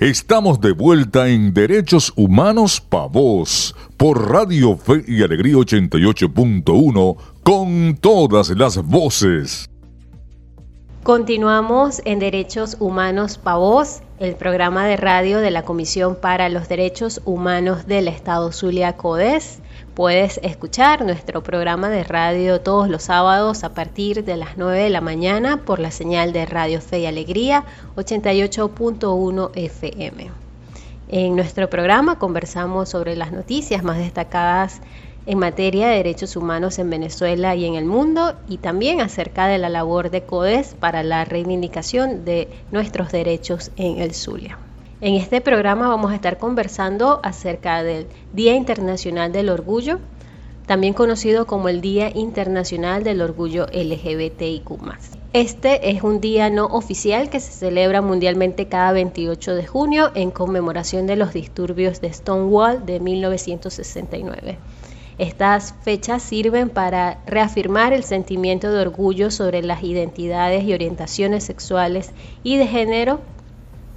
Estamos de vuelta en Derechos Humanos Pa' Voz por Radio Fe y Alegría 88.1 con todas las voces. Continuamos en Derechos Humanos Pa' Voz, el programa de radio de la Comisión para los Derechos Humanos del Estado Zulia Codes. Puedes escuchar nuestro programa de radio todos los sábados a partir de las 9 de la mañana por la señal de Radio Fe y Alegría 88.1 FM. En nuestro programa conversamos sobre las noticias más destacadas en materia de derechos humanos en Venezuela y en el mundo y también acerca de la labor de CODES para la reivindicación de nuestros derechos en el Zulia. En este programa vamos a estar conversando acerca del Día Internacional del Orgullo, también conocido como el Día Internacional del Orgullo LGBTIQ. Este es un día no oficial que se celebra mundialmente cada 28 de junio en conmemoración de los disturbios de Stonewall de 1969. Estas fechas sirven para reafirmar el sentimiento de orgullo sobre las identidades y orientaciones sexuales y de género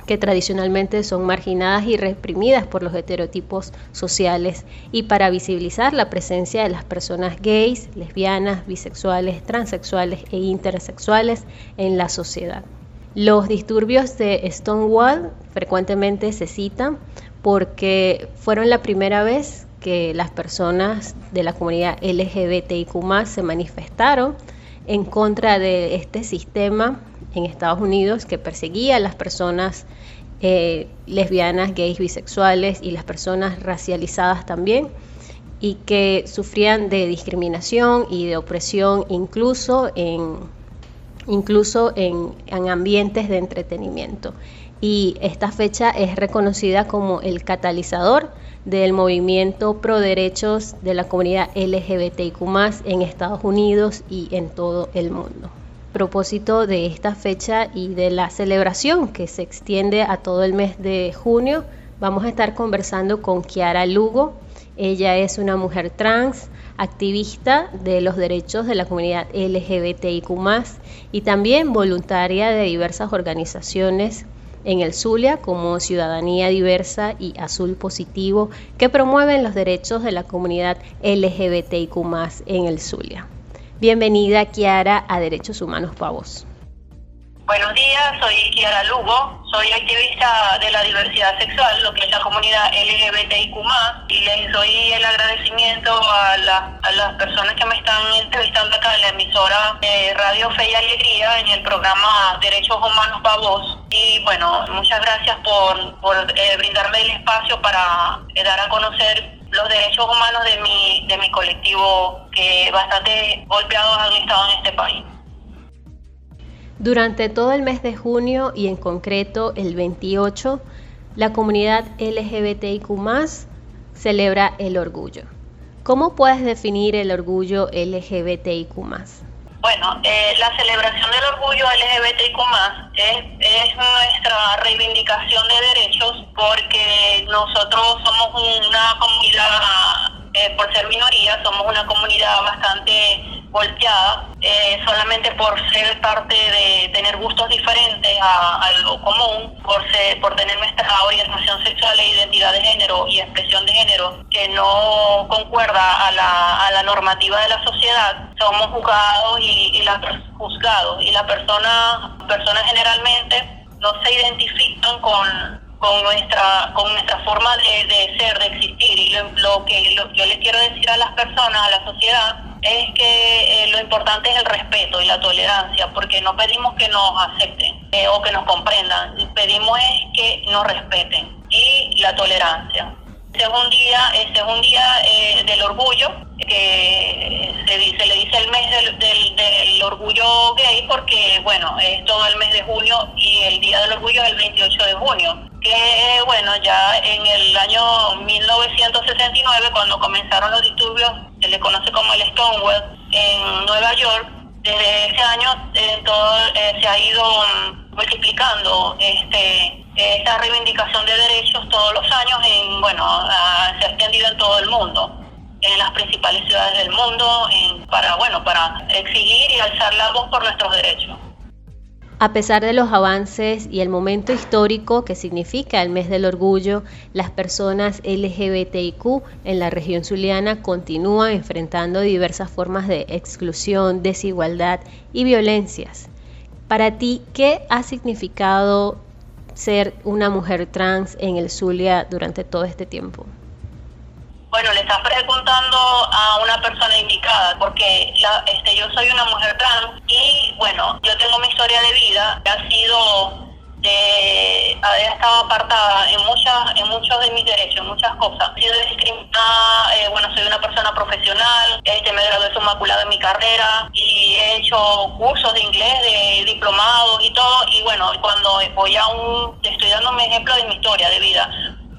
que tradicionalmente son marginadas y reprimidas por los estereotipos sociales y para visibilizar la presencia de las personas gays, lesbianas, bisexuales, transexuales e intersexuales en la sociedad. Los disturbios de Stonewall frecuentemente se citan porque fueron la primera vez que las personas de la comunidad LGBTIQ se manifestaron en contra de este sistema en Estados Unidos que perseguía a las personas eh, lesbianas, gays, bisexuales y las personas racializadas también y que sufrían de discriminación y de opresión incluso en, incluso en, en ambientes de entretenimiento. Y esta fecha es reconocida como el catalizador del movimiento pro derechos de la comunidad LGBTIQ en Estados Unidos y en todo el mundo propósito de esta fecha y de la celebración que se extiende a todo el mes de junio, vamos a estar conversando con Kiara Lugo. Ella es una mujer trans, activista de los derechos de la comunidad LGBTIQ y también voluntaria de diversas organizaciones en el Zulia como Ciudadanía Diversa y Azul Positivo que promueven los derechos de la comunidad LGBTIQ en el Zulia. Bienvenida, Kiara, a Derechos Humanos Pavos. Buenos días, soy Kiara Lugo, soy activista de la diversidad sexual, lo que es la comunidad LGBTIQ+, y les doy el agradecimiento a, las personas que me están entrevistando acá en la emisora de Radio Fe y Alegría en el programa Derechos Humanos Pavos. Y bueno, muchas gracias por, eh, brindarme el espacio para eh, dar a conocer los derechos humanos de mi, de mi colectivo que bastante golpeados han estado en este país. Durante todo el mes de junio y en concreto el 28, la comunidad LGBTIQ celebra el orgullo. ¿Cómo puedes definir el orgullo LGBTIQ bueno, eh, la celebración del orgullo LGBTIQ es, es nuestra reivindicación de derechos porque nosotros somos una comunidad, eh, por ser minoría, somos una comunidad bastante golpeada eh, solamente por ser parte de tener gustos diferentes a, lo común, por, ser, por tener nuestra orientación sexual e identidad de género y expresión de género que no concuerda a la, a la normativa de la sociedad, somos juzgados y, y la, juzgados. Y las personas personas generalmente no se identifican con con nuestra con nuestra forma de, de ser, de existir y lo, que yo les quiero decir a las personas, a la sociedad, es que eh, lo importante es el respeto y la tolerancia, porque no pedimos que nos acepten eh, o que nos comprendan, pedimos es que nos respeten y la tolerancia. Este es un día, este es un día eh, del orgullo, que se, le dice el mes del, del, orgullo gay porque, bueno, es todo el mes de junio y el día del orgullo es el 28 de junio que bueno, ya en el año 1969, cuando comenzaron los disturbios, se le conoce como el Stonewall, en Nueva York, desde ese año eh, todo, eh, se ha ido multiplicando este esta reivindicación de derechos todos los años en bueno se ha extendido en todo el mundo en las principales ciudades del mundo para bueno para exigir y alzar la voz por nuestros derechos A pesar de los avances y el momento histórico que significa el mes del orgullo, las personas LGBTIQ en la región zuliana continúan enfrentando diversas formas de exclusión, desigualdad y violencias. Para ti, ¿qué ha significado ser una mujer trans en el Zulia durante todo este tiempo? Bueno, le estás preguntando a una persona indicada, porque la, este, yo soy una mujer trans y bueno, yo tengo mi historia de vida que ha sido de haber estado apartada en muchas en muchos de mis derechos, en muchas cosas. He sido discriminada, eh, bueno, soy una persona profesional, este, me gradué inmaculada en mi carrera y he hecho cursos de inglés, de diplomados y todo. Y bueno, cuando voy a un, estoy dando un ejemplo de mi historia de vida,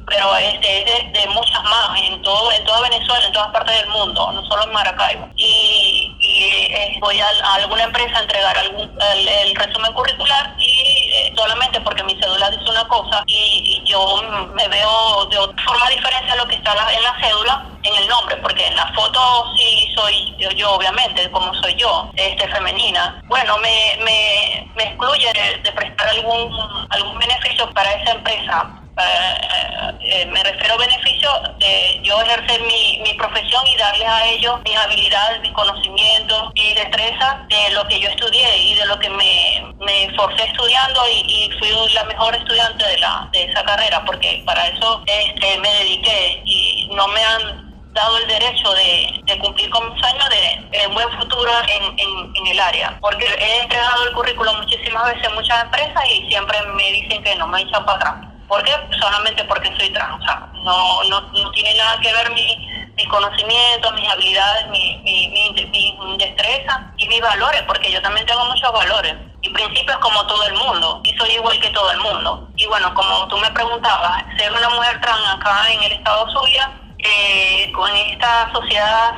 pero este, es de, muchas más, en todo en toda Venezuela, en todas partes del mundo, no solo en Maracaibo. Y, eh, voy a, alguna empresa a entregar algún, el, resumen curricular y eh, solamente porque mi cédula dice una cosa y, yo me veo de otra forma diferente a lo que está en la cédula, en el nombre, porque en la foto sí soy yo, yo obviamente, como soy yo, este femenina. Bueno, me, me, me excluye de prestar algún, algún beneficio para esa empresa eh, eh, me refiero a beneficio de yo ejercer mi, mi profesión y darles a ellos mis habilidades, mis conocimientos y destrezas de lo que yo estudié y de lo que me, me estudiando y, fui la mejor estudiante de, la, de esa carrera porque para eso este, me dediqué y no me han dado el derecho de, de, cumplir con mis años de, un buen futuro en, en, en, el área. Porque he entregado el currículum muchísimas veces en muchas empresas y siempre me dicen que no me echan para atrás. ¿Por qué? Solamente porque soy trans. O sea, no, no, no tiene nada que ver mi, mis conocimientos, mis habilidades, mi, mi, mi, destreza y mis valores, porque yo también tengo muchos valores y principios como todo el mundo, y soy igual que todo el mundo. Y bueno, como tú me preguntabas, ser una mujer trans acá en el estado Zulia, eh, con esta sociedad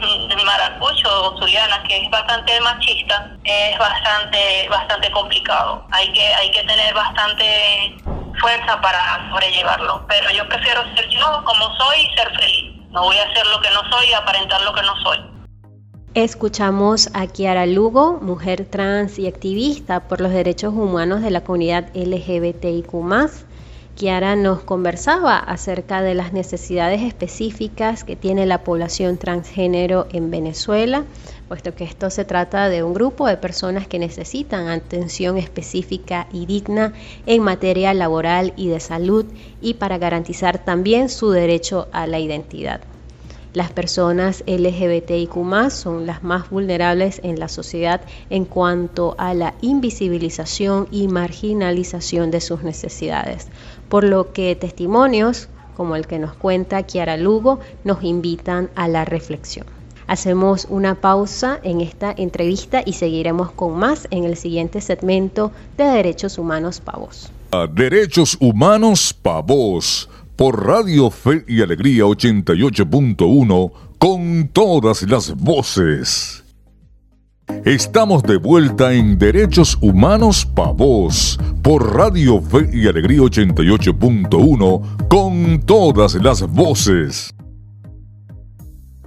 de maracucho o zuliana que es bastante machista es bastante bastante complicado hay que hay que tener bastante fuerza para sobrellevarlo. Pero yo prefiero ser yo como soy y ser feliz. No voy a hacer lo que no soy y aparentar lo que no soy. Escuchamos a Kiara Lugo, mujer trans y activista por los derechos humanos de la comunidad LGBTIQ. Kiara nos conversaba acerca de las necesidades específicas que tiene la población transgénero en Venezuela, puesto que esto se trata de un grupo de personas que necesitan atención específica y digna en materia laboral y de salud y para garantizar también su derecho a la identidad. Las personas LGBTIQ son las más vulnerables en la sociedad en cuanto a la invisibilización y marginalización de sus necesidades, por lo que testimonios como el que nos cuenta Kiara Lugo nos invitan a la reflexión. Hacemos una pausa en esta entrevista y seguiremos con más en el siguiente segmento de Derechos Humanos Pavos. Derechos Humanos Pavos por Radio Fe y Alegría 88.1 con todas las voces. Estamos de vuelta en Derechos Humanos Pavos por Radio Fe y Alegría 88.1 con todas las voces.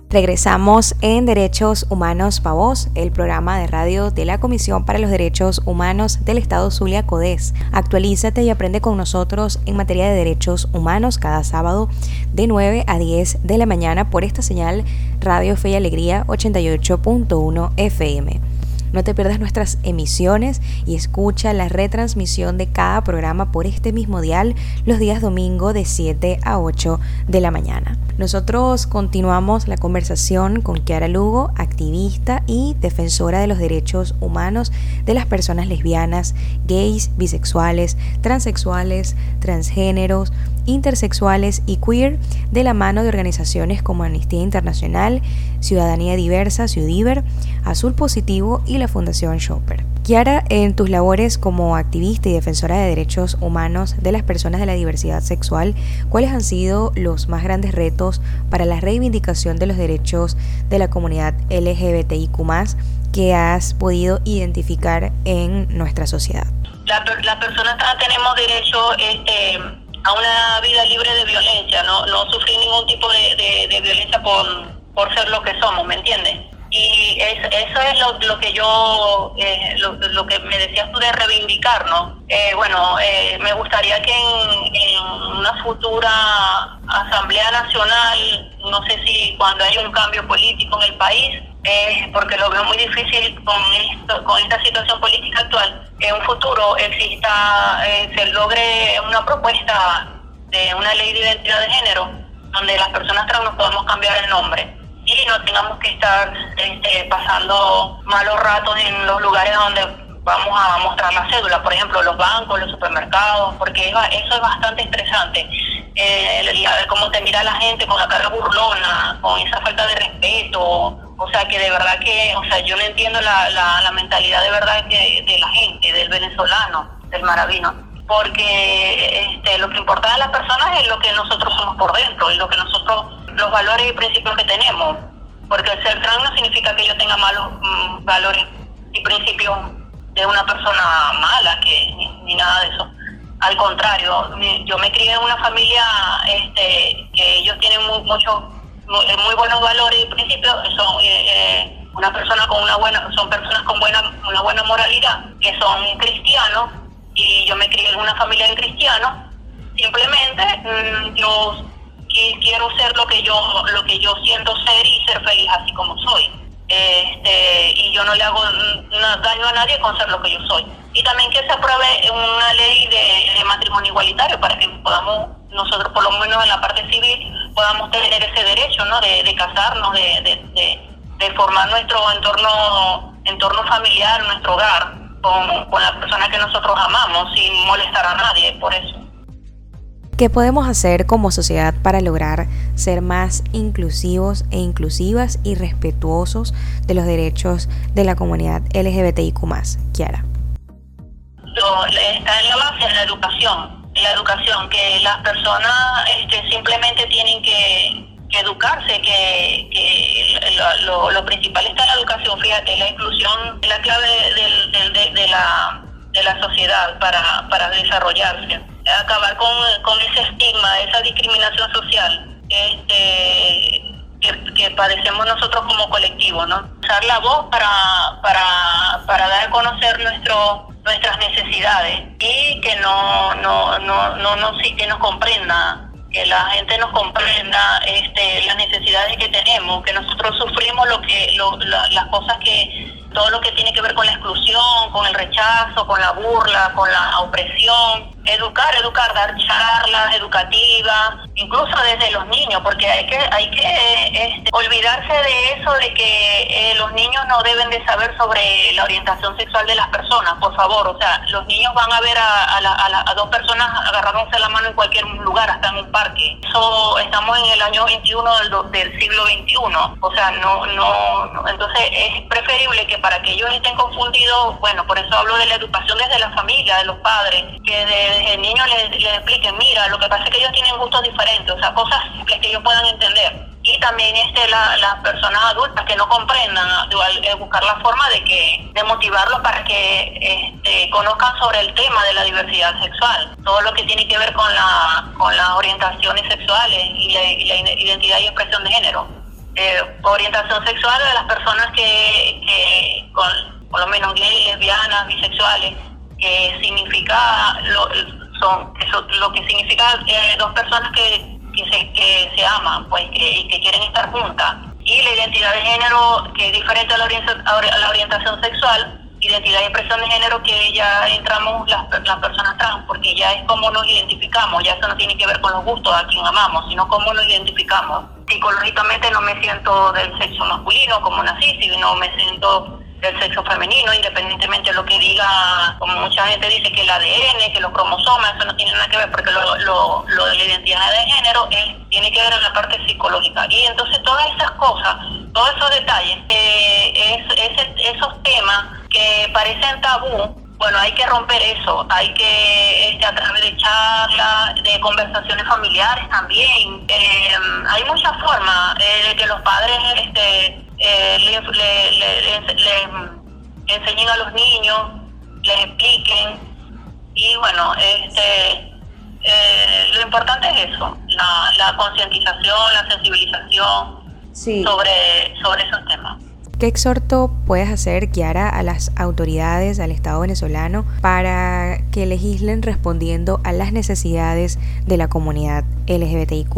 Regresamos en Derechos Humanos Pavos, el programa de radio de la Comisión para los Derechos Humanos del Estado Zulia Codés. Actualízate y aprende con nosotros en materia de derechos humanos cada sábado de 9 a 10 de la mañana por esta señal Radio Fe y Alegría 88.1 FM. No te pierdas nuestras emisiones y escucha la retransmisión de cada programa por este mismo dial los días domingo de 7 a 8 de la mañana. Nosotros continuamos la conversación con Kiara Lugo, activista y defensora de los derechos humanos de las personas lesbianas, gays, bisexuales, transexuales, transgéneros, intersexuales y queer de la mano de organizaciones como Amnistía Internacional, Ciudadanía Diversa, Ciudiver, Azul Positivo y la Fundación Shopper. Kiara, en tus labores como activista y defensora de derechos humanos de las personas de la diversidad sexual, ¿cuáles han sido los más grandes retos para la reivindicación de los derechos de la comunidad LGBTIQ que has podido identificar en nuestra sociedad? Las la personas tenemos derecho este, a una vida libre de violencia, no, no sufrir ningún tipo de, de, violencia por, por ser lo que somos, ¿me entiendes? Y eso es lo, lo que yo, eh, lo, que me decías tú de reivindicar, ¿no? Eh, bueno, eh, me gustaría que en, una futura Asamblea Nacional, no sé si cuando hay un cambio político en el país, porque lo veo muy difícil con, esto, con esta situación política actual, que en un futuro exista, se logre una propuesta de una ley de identidad de género, donde las personas trans nos podamos cambiar el nombre y no tengamos que estar este, pasando malos ratos en los lugares donde vamos a mostrar la cédula, por ejemplo, los bancos, los supermercados, porque eso es bastante estresante. Eh, cómo te mira la gente con la cara burlona, con esa falta de respeto, o sea, que de verdad que, o sea, yo no entiendo la, la, mentalidad de verdad que, de la gente, del venezolano, del maravino, porque este, lo que importa a las personas es lo que nosotros somos por dentro y lo que nosotros los valores y principios que tenemos, porque el ser trans no significa que yo tenga malos mm, valores y principios de una persona mala, que ni, nada de eso. Al contrario, yo me crié en una familia este, que ellos tienen muchos eh, muy, buenos valores y principios, son eh, eh, una persona con una buena, son personas con buena, una buena moralidad, que son cristianos, y yo me crié en una familia de cristianos. Simplemente mm, yo quiero ser lo que yo lo que yo siento ser y ser feliz así como soy este, y yo no le hago daño a nadie con ser lo que yo soy y también que se apruebe una ley de, matrimonio igualitario para que podamos nosotros por lo menos en la parte civil podamos tener ese derecho no de, casarnos de, de, formar nuestro entorno entorno familiar nuestro hogar con, con la persona que nosotros amamos sin molestar a nadie por eso. ¿Qué podemos hacer como sociedad para lograr ser más inclusivos e inclusivas y respetuosos de los derechos de la comunidad LGBTIQ+, Kiara? está en la base en la educación, la educación, que las personas este, simplemente tienen que, educarse, que, lo, principal está la educación, fíjate, la inclusión es la clave de, la, de la sociedad para, para desarrollarse acabar con, con ese estigma, esa discriminación social este, que, padecemos nosotros como colectivo, ¿no? Usar la voz para, para, para dar a conocer nuestro, nuestras necesidades y que no, no, no, no, no, sí, que nos comprenda, que la gente nos comprenda este, las necesidades que tenemos, que nosotros sufrimos lo que, lo, las cosas que todo lo que tiene que ver con la exclusión, con el rechazo, con la burla, con la opresión, educar, educar, dar charlas educativas, incluso desde los niños, porque hay que, hay que este, olvidarse de eso de que eh, los niños no deben de saber sobre la orientación sexual de las personas, por favor, o sea, los niños van a ver a, a, dos personas agarrándose la mano en cualquier lugar, hasta en un parque. Eso estamos en el año 21 del, del siglo XXI, o sea, no, no, entonces es preferible que para que ellos estén confundidos, bueno, por eso hablo de la educación desde la familia, de los padres, que de el niño les, expliquen, mira, lo que pasa es que ellos tienen gustos diferentes, o sea, cosas que ellos puedan entender. Y también este, las personas adultas que no comprendan, eh, buscar la forma de que de motivarlos para que este, conozcan sobre el tema de la diversidad sexual, todo lo que tiene que ver con, la, con las orientaciones sexuales y la, identidad y expresión de género. Eh, orientación sexual de las personas que, que por lo menos gays, lesbianas, bisexuales, que significa lo, son eso, lo que significa eh, dos personas que, que, se, que se aman pues que, que quieren estar juntas y la identidad de género que es diferente a la, a la orientación sexual identidad y expresión de género que ya entramos las, las personas trans, porque ya es como nos identificamos, ya eso no tiene que ver con los gustos a quien amamos, sino cómo nos identificamos. Psicológicamente no me siento del sexo masculino como nací, sino me siento del sexo femenino, independientemente de lo que diga, como mucha gente dice que el ADN, que los cromosomas, eso no tiene nada que ver, porque lo, lo, lo de la identidad de género es, tiene que ver en la parte psicológica. Y entonces todas esas cosas, todos esos detalles, eh, es, esos temas que parecen tabú, bueno, hay que romper eso, hay que, este, a través de charlas, de conversaciones familiares también, eh, hay muchas formas eh, de que los padres este, eh, le, enseñen a los niños, les expliquen. Y bueno, este, eh, lo importante es eso, la, concientización, la sensibilización sobre, sobre esos temas. ¿Qué exhorto puedes hacer, Kiara, a las autoridades, al Estado venezolano, para que legislen respondiendo a las necesidades de la comunidad LGBTIQ?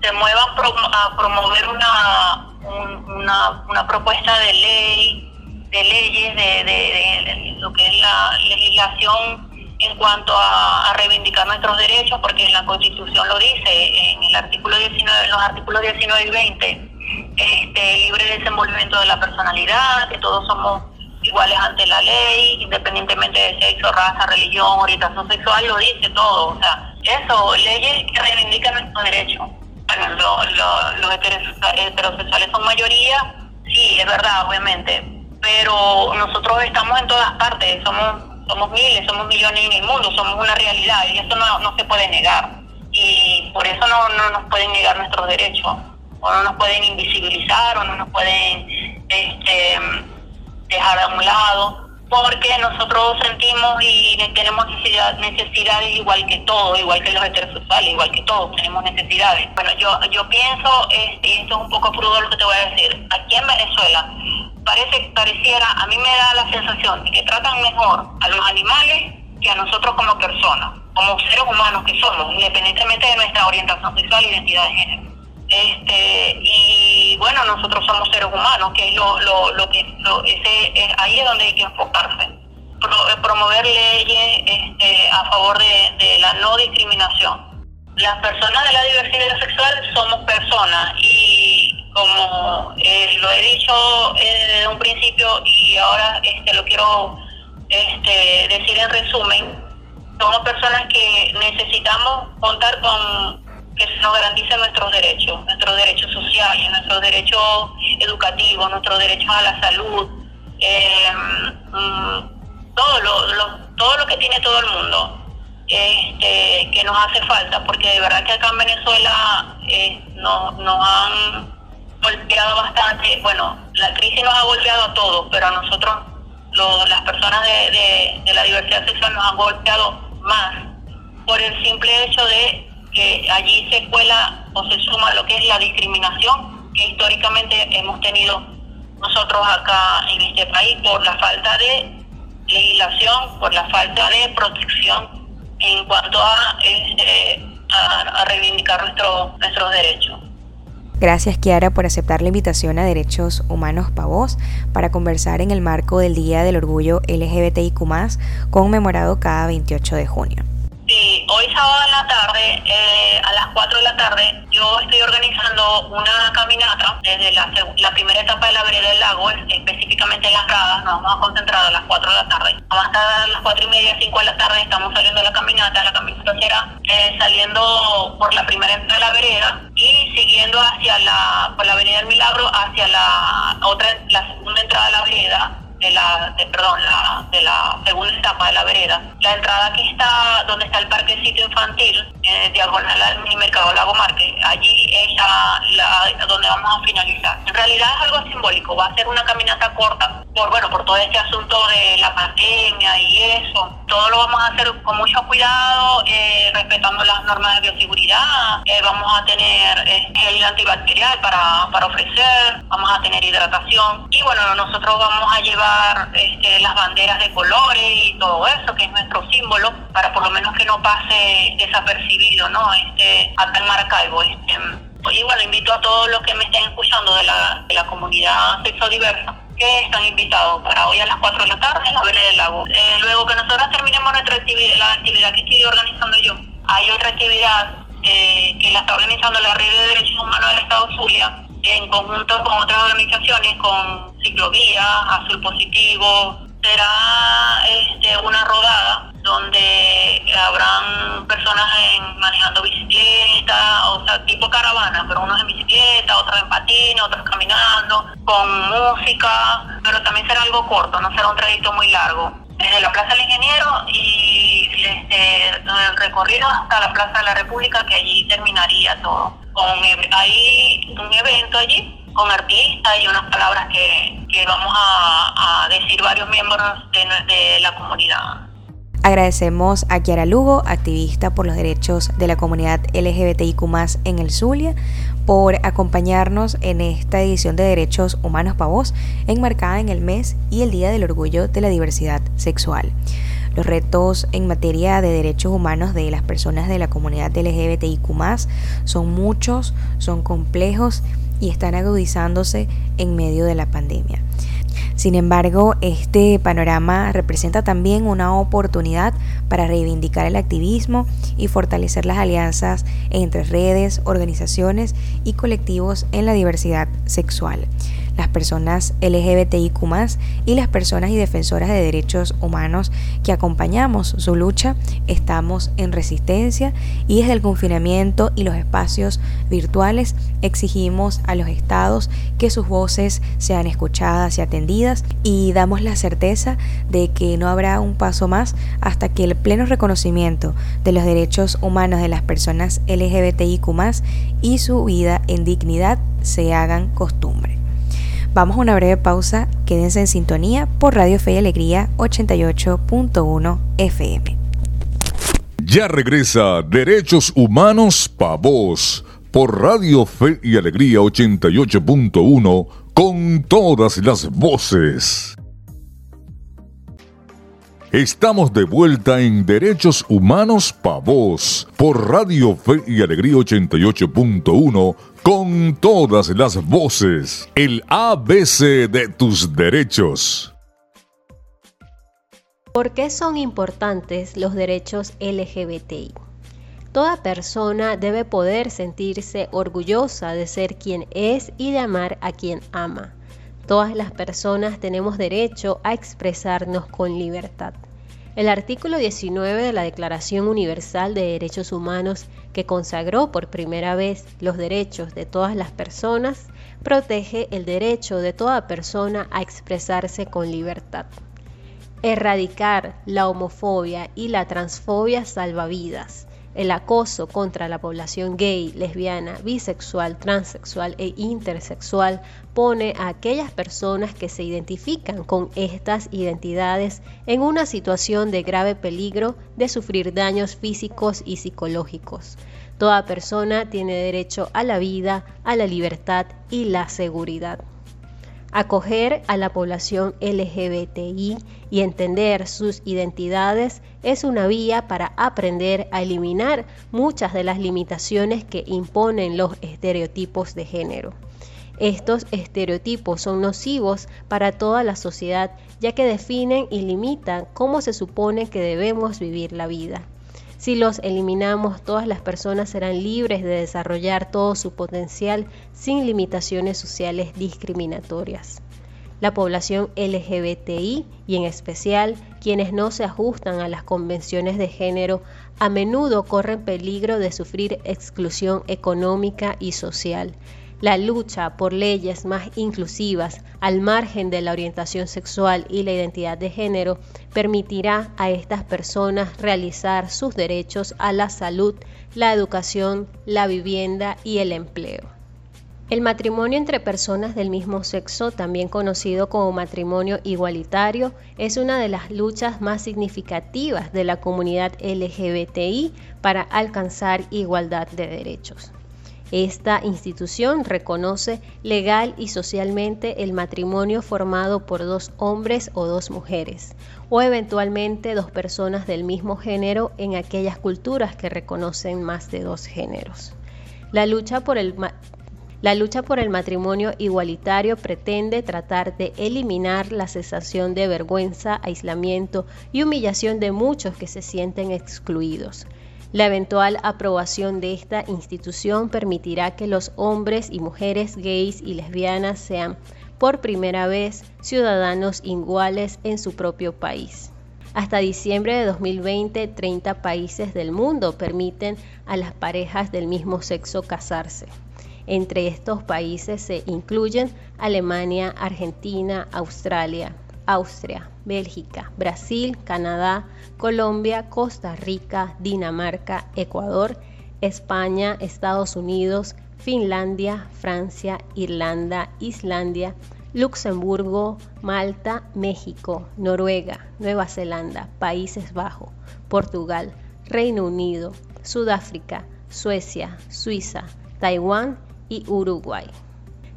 Se muevan a promover una, una, propuesta de ley, de leyes, de, lo que es la legislación en cuanto a, reivindicar nuestros derechos, porque la Constitución lo dice, en el artículo 19, en los artículos 19 y 20 este, libre desenvolvimiento de la personalidad, que todos somos iguales ante la ley, independientemente de sexo, raza, religión, orientación sexual, lo dice todo. O sea, eso, leyes que reivindican nuestros derechos. Bueno, los heterosexuales son mayoría, sí, es verdad, obviamente, pero nosotros estamos en todas partes, somos somos miles, somos millones en el mundo, somos una realidad y eso no, no se puede negar. Y por eso no, no nos pueden negar nuestros derechos o no nos pueden invisibilizar o no nos pueden este, dejar a un lado porque nosotros sentimos y tenemos necesidad, necesidades igual que todos, igual que los heterosexuales, igual que todos, tenemos necesidades. Bueno, yo yo pienso, este, y esto es un poco crudo lo que te voy a decir, aquí en Venezuela parece pareciera, a mí me da la sensación de que tratan mejor a los animales que a nosotros como personas, como seres humanos que somos, independientemente de nuestra orientación sexual e identidad de género. Este, y bueno, nosotros somos seres humanos, que es lo, lo, lo que ese, ahí es donde hay que enfocarse. Eh, promover leyes este, a favor de, la no discriminación. Las personas de la diversidad sexual somos personas y como eh, lo he dicho eh, desde un principio y ahora este, lo quiero este, decir en resumen, somos personas que necesitamos contar con que nos garantice nuestros derechos, nuestros derechos sociales, nuestros derechos educativos, nuestros derechos a la salud, eh, todo, lo, todo lo que tiene todo el mundo. Este, que nos hace falta, porque de verdad que acá en Venezuela eh, nos, han golpeado bastante, bueno, la crisis nos ha golpeado a todos, pero a nosotros, las personas de, de la diversidad sexual nos han golpeado más por el simple hecho de allí se cuela o se suma lo que es la discriminación que históricamente hemos tenido nosotros acá en este país por la falta de legislación, por la falta de protección en cuanto a, este, a, reivindicar nuestro, nuestros derechos. Gracias Kiara por aceptar la invitación a Derechos Humanos Pavos para conversar en el marco del Día del Orgullo LGBTIQ conmemorado cada 28 de junio. Sí, hoy sábado en la tarde, eh, a las 4 de la tarde, yo estoy organizando una caminata desde la, primera etapa de la vereda del lago, específicamente en las gradas, nos vamos a concentrar a las 4 de la tarde. Vamos a a las 4 y media, 5 de la tarde, estamos saliendo de la caminata, la caminata será eh, saliendo por la primera entrada de la vereda y siguiendo hacia la, por la avenida del Milagro, hacia la otra, la segunda entrada de la vereda, de la, perdón, la, de la segunda etapa de la vereda. La entrada aquí está donde está el parque sitio infantil, eh, diagonal al mini mercado Lago Marque. Allí es la, donde vamos a finalizar. En realidad es algo simbólico, va a ser una caminata corta por bueno por todo este asunto de la pandemia y eso. Todo lo vamos a hacer con mucho cuidado, eh, respetando las normas de bioseguridad. Eh, vamos a tener gel antibacterial para, para ofrecer, vamos a tener hidratación y bueno nosotros vamos a llevar este, las banderas de colores y todo eso, que es nuestro símbolo, para por lo menos que no pase desapercibido, ¿no? Este, acá en Maracaibo. Este, y bueno, invito a todos los que me estén escuchando de la, de la comunidad sexodiversa que están invitados para hoy a las 4 de la tarde en la Vela del Lago. Eh, luego que nosotros terminemos nuestra actividad, la actividad que estoy organizando yo, hay otra actividad eh, que la está organizando la Red de Derechos Humanos del Estado Zulia, en conjunto con otras organizaciones, con Ciclovía, Azul Positivo. Será este, una rodada donde habrán personas manejando bicicleta, o sea, tipo caravana, pero unos en bicicleta, otros en patines, otros caminando, con música, pero también será algo corto, no será un trayecto muy largo. Desde la Plaza del Ingeniero y este, recorrido hasta la Plaza de la República, que allí terminaría todo hay un evento allí con artistas y unas palabras que, vamos a, decir varios miembros de, de la comunidad. Agradecemos a Kiara Lugo, activista por los derechos de la comunidad LGBTIQ en el Zulia, por acompañarnos en esta edición de Derechos Humanos para Vos, enmarcada en el mes y el Día del Orgullo de la Diversidad Sexual. Los retos en materia de derechos humanos de las personas de la comunidad LGBTIQ son muchos, son complejos y están agudizándose en medio de la pandemia. Sin embargo, este panorama representa también una oportunidad para reivindicar el activismo y fortalecer las alianzas entre redes, organizaciones y colectivos en la diversidad sexual las personas LGBTIQ y las personas y defensoras de derechos humanos que acompañamos su lucha, estamos en resistencia y desde el confinamiento y los espacios virtuales exigimos a los estados que sus voces sean escuchadas y atendidas y damos la certeza de que no habrá un paso más hasta que el pleno reconocimiento de los derechos humanos de las personas LGBTIQ y su vida en dignidad se hagan costumbre. Vamos a una breve pausa, quédense en sintonía por Radio Fe y Alegría 88.1 FM. Ya regresa Derechos Humanos Pa' Vos por Radio Fe y Alegría 88.1 con todas las voces. Estamos de vuelta en Derechos Humanos Pa' Vos por Radio Fe y Alegría 88.1 con todas las voces. El ABC de tus derechos. ¿Por qué son importantes los derechos LGBTI? Toda persona debe poder sentirse orgullosa de ser quien es y de amar a quien ama. Todas las personas tenemos derecho a expresarnos con libertad. El artículo 19 de la Declaración Universal de Derechos Humanos, que consagró por primera vez los derechos de todas las personas, protege el derecho de toda persona a expresarse con libertad. Erradicar la homofobia y la transfobia salva vidas el acoso contra la población gay, lesbiana, bisexual, transexual e intersexual pone a aquellas personas que se identifican con estas identidades en una situación de grave peligro de sufrir daños físicos y psicológicos. Toda persona tiene derecho a la vida, a la libertad y la seguridad. Acoger a la población LGBTI y entender sus identidades es una vía para aprender a eliminar muchas de las limitaciones que imponen los estereotipos de género. Estos estereotipos son nocivos para toda la sociedad ya que definen y limitan cómo se supone que debemos vivir la vida. Si los eliminamos, todas las personas serán libres de desarrollar todo su potencial sin limitaciones sociales discriminatorias. La población LGBTI y en especial quienes no se ajustan a las convenciones de género a menudo corren peligro de sufrir exclusión económica y social la lucha por leyes más inclusivas al margen de la orientación sexual y la identidad de género permitirá a estas personas realizar sus derechos a la salud, la educación, la vivienda y el empleo. El matrimonio entre personas del mismo sexo, también conocido como matrimonio igualitario, es una de las luchas más significativas de la comunidad LGBTI para alcanzar igualdad de derechos. Esta institución reconoce legal y socialmente el matrimonio formado por dos hombres o dos mujeres, o eventualmente dos personas del mismo género en aquellas culturas que reconocen más de dos géneros. La lucha por el, la lucha por el matrimonio igualitario pretende tratar de eliminar la sensación de vergüenza, aislamiento y humillación de muchos que se sienten excluidos. La eventual aprobación de esta institución permitirá que los hombres y mujeres gays y lesbianas sean por primera vez ciudadanos iguales en su propio país. Hasta diciembre de 2020, 30 países del mundo permiten a las parejas del mismo sexo casarse. Entre estos países se incluyen Alemania, Argentina, Australia, Austria, Bélgica, Brasil, Canadá, Colombia, Costa Rica, Dinamarca, Ecuador, España, Estados Unidos, Finlandia, Francia, Irlanda, Islandia, Luxemburgo, Malta, México, Noruega, Nueva Zelanda, Países Bajos, Portugal, Reino Unido, Sudáfrica, Suecia, Suiza, Taiwán y Uruguay.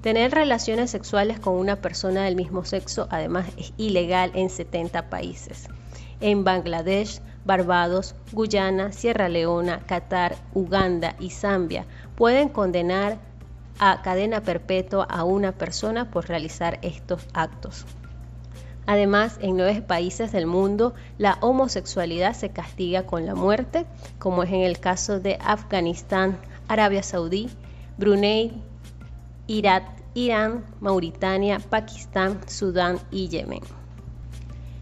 Tener relaciones sexuales con una persona del mismo sexo además es ilegal en 70 países. En Bangladesh, Barbados, Guyana, Sierra Leona, Qatar, Uganda y Zambia pueden condenar a cadena perpetua a una persona por realizar estos actos. Además, en nueve países del mundo, la homosexualidad se castiga con la muerte, como es en el caso de Afganistán, Arabia Saudí, Brunei, Irak, Irán, Mauritania, Pakistán, Sudán y Yemen.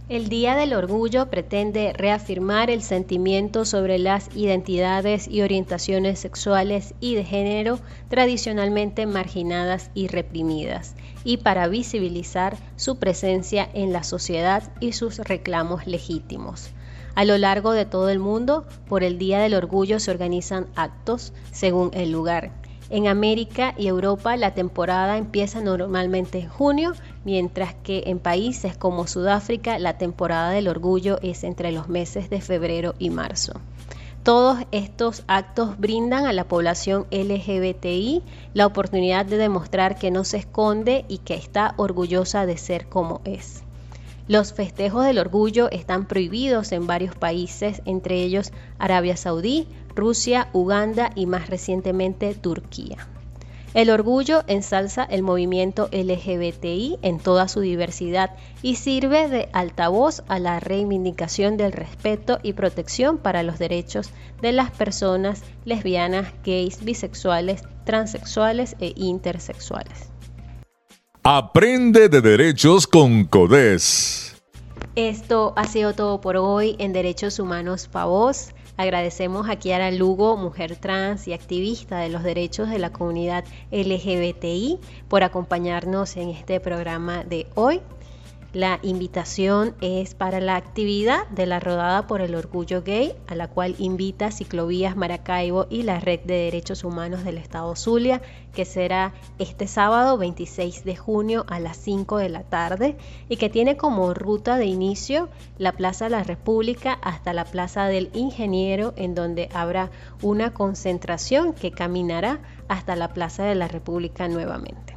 El Día del Orgullo pretende reafirmar el sentimiento sobre las identidades y orientaciones sexuales y de género tradicionalmente marginadas y reprimidas, y para visibilizar su presencia en la sociedad y sus reclamos legítimos. A lo largo de todo el mundo, por el Día del Orgullo se organizan actos según el lugar en América y Europa la temporada empieza normalmente en junio, mientras que en países como Sudáfrica la temporada del orgullo es entre los meses de febrero y marzo. Todos estos actos brindan a la población LGBTI la oportunidad de demostrar que no se esconde y que está orgullosa de ser como es. Los festejos del orgullo están prohibidos en varios países, entre ellos Arabia Saudí, Rusia, Uganda y más recientemente Turquía. El orgullo ensalza el movimiento LGBTI en toda su diversidad y sirve de altavoz a la reivindicación del respeto y protección para los derechos de las personas lesbianas, gays, bisexuales, transexuales e intersexuales. Aprende de derechos con CODES. Esto ha sido todo por hoy en Derechos Humanos Pavos. Agradecemos a Kiara Lugo, mujer trans y activista de los derechos de la comunidad LGBTI, por acompañarnos en este programa de hoy. La invitación es para la actividad de la Rodada por el Orgullo Gay, a la cual invita Ciclovías Maracaibo y la Red de Derechos Humanos del Estado Zulia, que será este sábado 26 de junio a las 5 de la tarde y que tiene como ruta de inicio la Plaza de la República hasta la Plaza del Ingeniero, en donde habrá una concentración que caminará hasta la Plaza de la República nuevamente.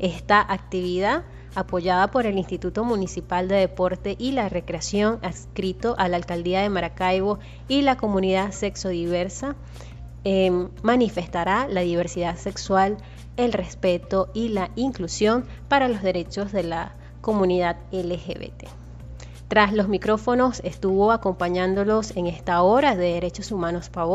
Esta actividad apoyada por el Instituto Municipal de Deporte y la Recreación, adscrito a la Alcaldía de Maracaibo y la comunidad sexodiversa, eh, manifestará la diversidad sexual, el respeto y la inclusión para los derechos de la comunidad LGBT. Tras los micrófonos estuvo acompañándolos en esta hora de Derechos Humanos para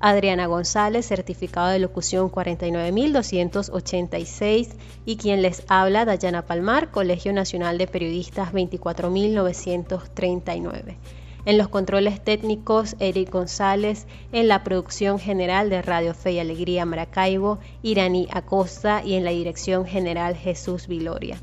Adriana González, certificado de locución 49286 y quien les habla Dayana Palmar, Colegio Nacional de Periodistas 24939. En los controles técnicos, Eric González. En la producción general de Radio Fe y Alegría Maracaibo, Irani Acosta. Y en la dirección general, Jesús Viloria.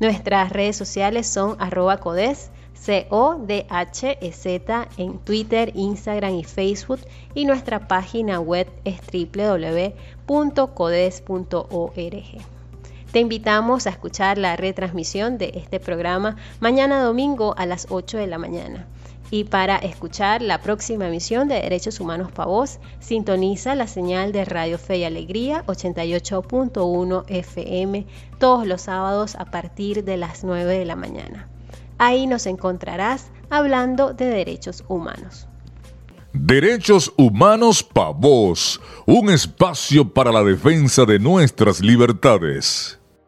Nuestras redes sociales son arroba codes C-O-D-H-E-Z en Twitter, Instagram y Facebook y nuestra página web es www.codes.org. Te invitamos a escuchar la retransmisión de este programa mañana domingo a las 8 de la mañana. Y para escuchar la próxima emisión de Derechos Humanos para sintoniza la señal de Radio Fe y Alegría 88.1 FM todos los sábados a partir de las 9 de la mañana. Ahí nos encontrarás hablando de derechos humanos. Derechos Humanos Pa' Vos, un espacio para la defensa de nuestras libertades.